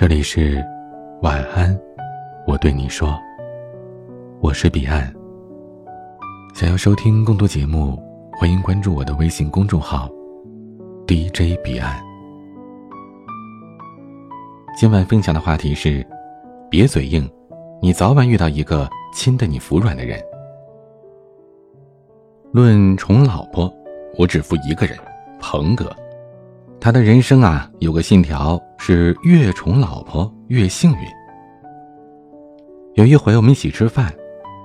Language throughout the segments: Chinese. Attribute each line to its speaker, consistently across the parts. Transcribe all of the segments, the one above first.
Speaker 1: 这里是晚安，我对你说，我是彼岸。想要收听更多节目，欢迎关注我的微信公众号 DJ 彼岸。今晚分享的话题是：别嘴硬，你早晚遇到一个亲的你服软的人。论宠老婆，我只服一个人，鹏哥。他的人生啊，有个信条是越宠老婆越幸运。有一回我们一起吃饭，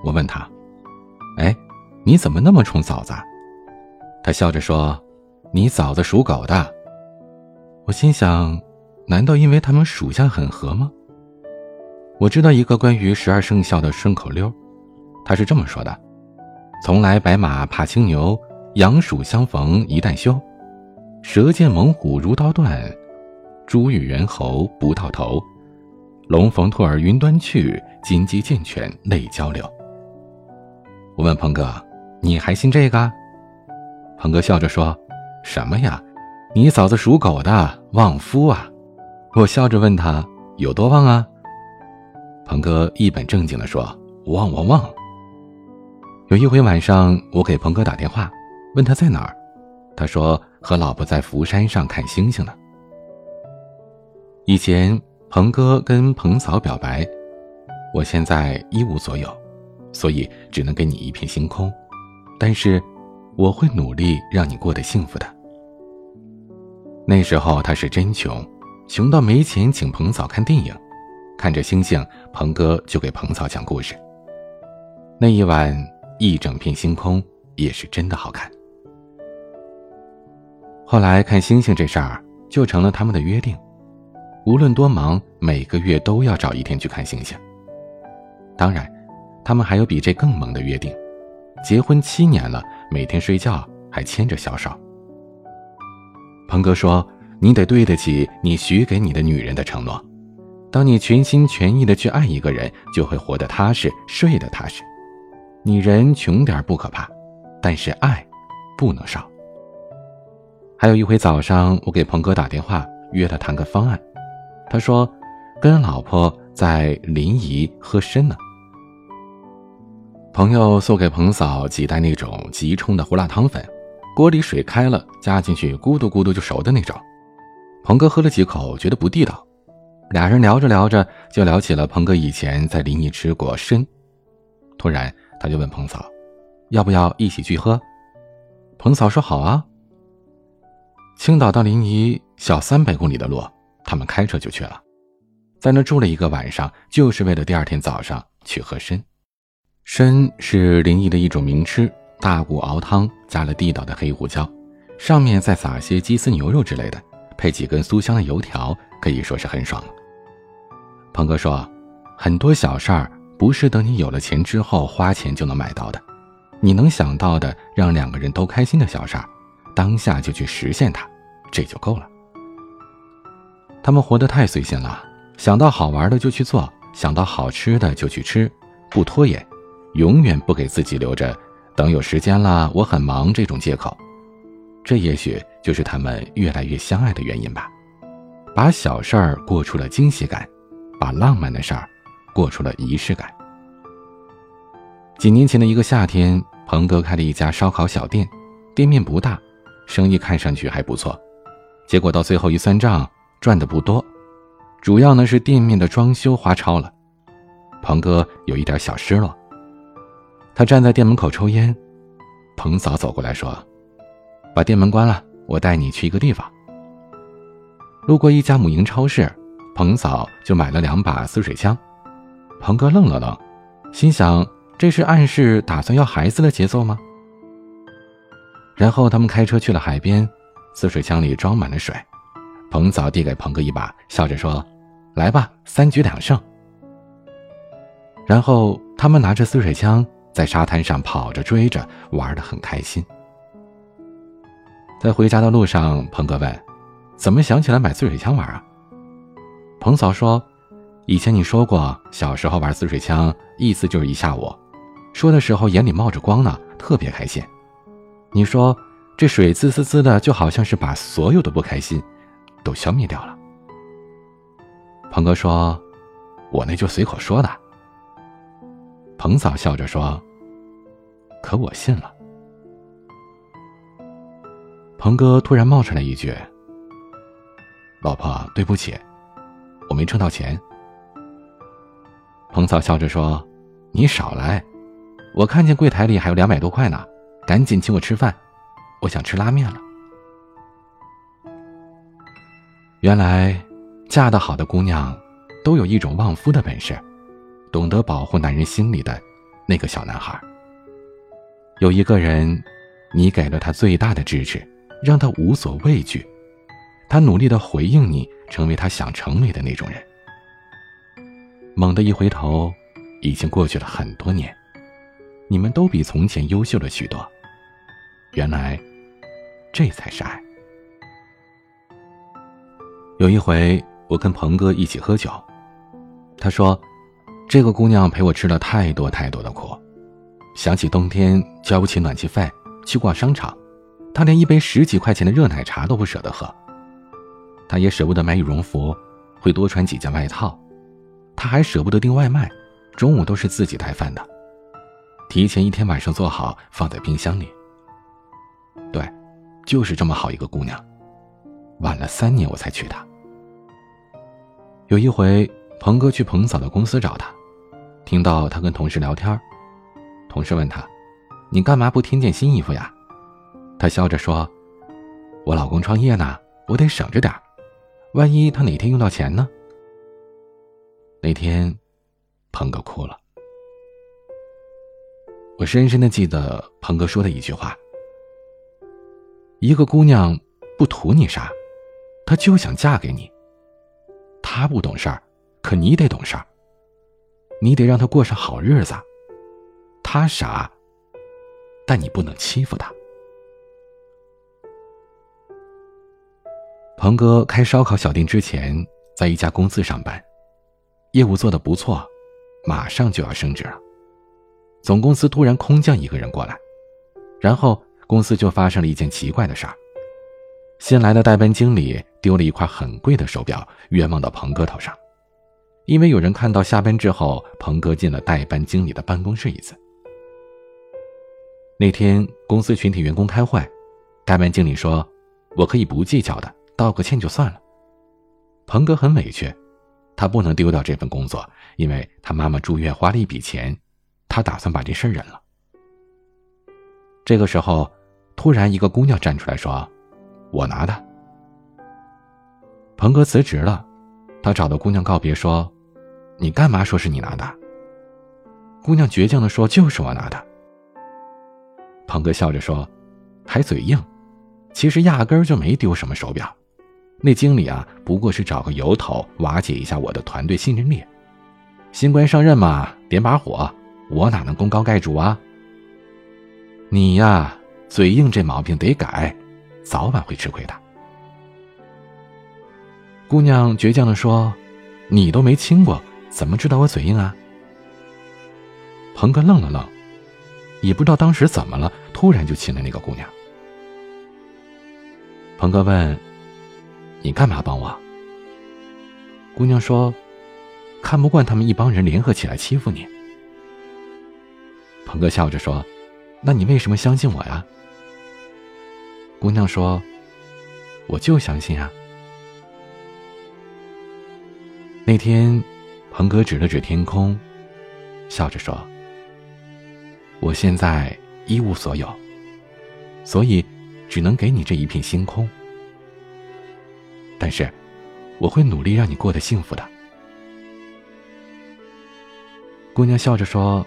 Speaker 1: 我问他：“哎，你怎么那么宠嫂子？”他笑着说：“你嫂子属狗的。”我心想：难道因为他们属相很合吗？我知道一个关于十二生肖的顺口溜，他是这么说的：“从来白马怕青牛，羊鼠相逢一旦休。”蛇见猛虎如刀断，猪与猿猴不到头，龙逢兔儿云端去，金鸡见犬泪交流。我问鹏哥：“你还信这个？”鹏哥笑着说：“什么呀？你嫂子属狗的，旺夫啊！”我笑着问他：“有多旺啊？”鹏哥一本正经地说：“旺旺旺！”有一回晚上，我给鹏哥打电话，问他在哪儿。他说：“和老婆在福山上看星星呢。”以前鹏哥跟鹏嫂表白：“我现在一无所有，所以只能给你一片星空，但是我会努力让你过得幸福的。”那时候他是真穷，穷到没钱请鹏嫂看电影，看着星星，鹏哥就给鹏嫂讲故事。那一晚，一整片星空也是真的好看。后来看星星这事儿就成了他们的约定，无论多忙，每个月都要找一天去看星星。当然，他们还有比这更萌的约定，结婚七年了，每天睡觉还牵着小手。鹏哥说：“你得对得起你许给你的女人的承诺，当你全心全意的去爱一个人，就会活得踏实，睡得踏实。你人穷点不可怕，但是爱不能少。”还有一回早上，我给鹏哥打电话约他谈个方案，他说跟老婆在临沂喝参呢。朋友送给鹏嫂几袋那种即冲的胡辣汤粉，锅里水开了，加进去咕嘟咕嘟就熟的那种。鹏哥喝了几口，觉得不地道。俩人聊着聊着，就聊起了鹏哥以前在临沂吃过参。突然，他就问鹏嫂，要不要一起去喝？鹏嫂说好啊。青岛到临沂小三百公里的路，他们开车就去了，在那住了一个晚上，就是为了第二天早上去喝参。参是临沂的一种名吃，大骨熬汤，加了地道的黑胡椒，上面再撒些鸡丝牛肉之类的，配几根酥香的油条，可以说是很爽了。鹏哥说，很多小事儿不是等你有了钱之后花钱就能买到的，你能想到的让两个人都开心的小事儿。当下就去实现它，这就够了。他们活得太随性了，想到好玩的就去做，想到好吃的就去吃，不拖延，永远不给自己留着等有时间了我很忙这种借口。这也许就是他们越来越相爱的原因吧。把小事儿过出了惊喜感，把浪漫的事儿过出了仪式感。几年前的一个夏天，鹏哥开了一家烧烤小店，店面不大。生意看上去还不错，结果到最后一算账，赚的不多，主要呢是店面的装修花超了。鹏哥有一点小失落，他站在店门口抽烟。鹏嫂走过来说：“把店门关了，我带你去一个地方。”路过一家母婴超市，鹏嫂就买了两把滋水枪。鹏哥愣了愣，心想：这是暗示打算要孩子的节奏吗？然后他们开车去了海边，呲水枪里装满了水，彭嫂递给鹏哥一把，笑着说：“来吧，三局两胜。”然后他们拿着呲水枪在沙滩上跑着追着，玩得很开心。在回家的路上，鹏哥问：“怎么想起来买呲水枪玩啊？”彭嫂说：“以前你说过，小时候玩呲水枪，意思就是一下午，说的时候眼里冒着光呢，特别开心。”你说，这水滋滋滋的，就好像是把所有的不开心都消灭掉了。鹏哥说：“我那就随口说的。”彭嫂笑着说：“可我信了。”鹏哥突然冒出来一句：“老婆，对不起，我没挣到钱。”彭嫂笑着说：“你少来，我看见柜台里还有两百多块呢，赶紧请我吃饭，我想吃拉面了。”原来，嫁得好的姑娘，都有一种旺夫的本事，懂得保护男人心里的那个小男孩。有一个人，你给了他最大的支持。让他无所畏惧，他努力的回应你，成为他想成为的那种人。猛地一回头，已经过去了很多年，你们都比从前优秀了许多。原来，这才是爱。有一回，我跟鹏哥一起喝酒，他说：“这个姑娘陪我吃了太多太多的苦，想起冬天交不起暖气费，去逛商场。”他连一杯十几块钱的热奶茶都不舍得喝，他也舍不得买羽绒服，会多穿几件外套，他还舍不得订外卖，中午都是自己带饭的，提前一天晚上做好放在冰箱里。对，就是这么好一个姑娘，晚了三年我才娶她。有一回，鹏哥去鹏嫂的公司找她，听到她跟同事聊天，同事问她：“你干嘛不添件新衣服呀？”他笑着说：“我老公创业呢，我得省着点万一他哪天用到钱呢？”那天，鹏哥哭了。我深深的记得鹏哥说的一句话：“一个姑娘不图你啥，她就想嫁给你。她不懂事儿，可你得懂事儿。你得让她过上好日子。她傻，但你不能欺负她。”鹏哥开烧烤小店之前，在一家公司上班，业务做得不错，马上就要升职了。总公司突然空降一个人过来，然后公司就发生了一件奇怪的事儿：新来的代班经理丢了一块很贵的手表，冤枉到鹏哥头上。因为有人看到下班之后，鹏哥进了代班经理的办公室一次。那天公司全体员工开会，代班经理说：“我可以不计较的。”道个歉就算了。鹏哥很委屈，他不能丢掉这份工作，因为他妈妈住院花了一笔钱，他打算把这事儿忍了。这个时候，突然一个姑娘站出来说：“我拿的。”鹏哥辞职了，他找到姑娘告别说：“你干嘛说是你拿的？”姑娘倔强的说：“就是我拿的。”鹏哥笑着说：“还嘴硬，其实压根儿就没丢什么手表。”那经理啊，不过是找个由头瓦解一下我的团队信任力。新官上任嘛，点把火，我哪能功高盖主啊？你呀，嘴硬这毛病得改，早晚会吃亏的。姑娘倔强的说：“你都没亲过，怎么知道我嘴硬啊？”鹏哥愣了愣，也不知道当时怎么了，突然就亲了那个姑娘。鹏哥问。你干嘛帮我？姑娘说：“看不惯他们一帮人联合起来欺负你。”鹏哥笑着说：“那你为什么相信我呀？”姑娘说：“我就相信啊。”那天，鹏哥指了指天空，笑着说：“我现在一无所有，所以只能给你这一片星空。”但是，我会努力让你过得幸福的。姑娘笑着说：“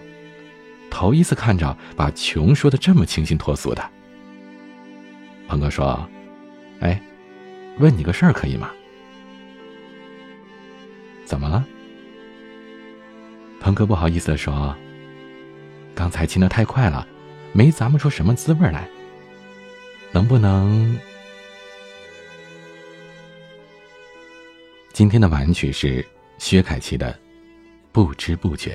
Speaker 1: 头一次看着把穷说的这么清新脱俗的。”鹏哥说：“哎，问你个事儿可以吗？”怎么了？鹏哥不好意思的说：“刚才亲的太快了，没咂摸出什么滋味来。能不能？”今天的晚曲是薛凯琪的《不知不觉》。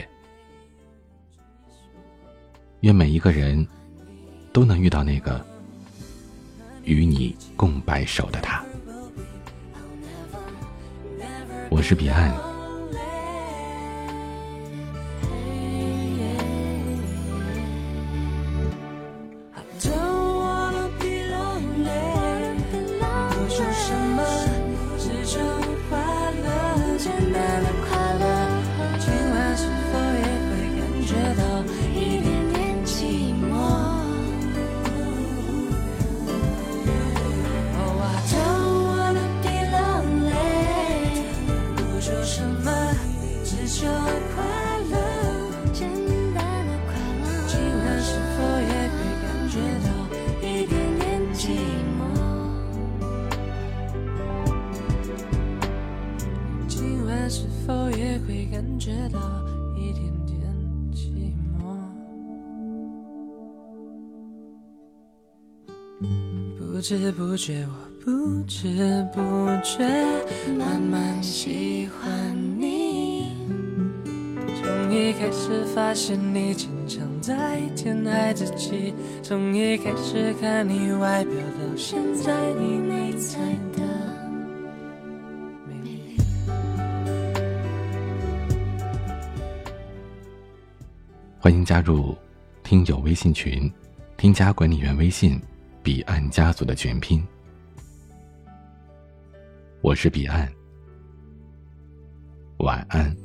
Speaker 1: 愿每一个人都能遇到那个与你共白首的他。
Speaker 2: 我是彼岸。
Speaker 3: 不知不觉，我不知不觉慢慢喜欢你。从一开始发现你经常在天海自己，从一开始看你外表到现在你内在的美丽。
Speaker 2: 欢迎加入听友微信群，添加管理员微信“彼岸家族”的全拼。我是彼岸，晚安。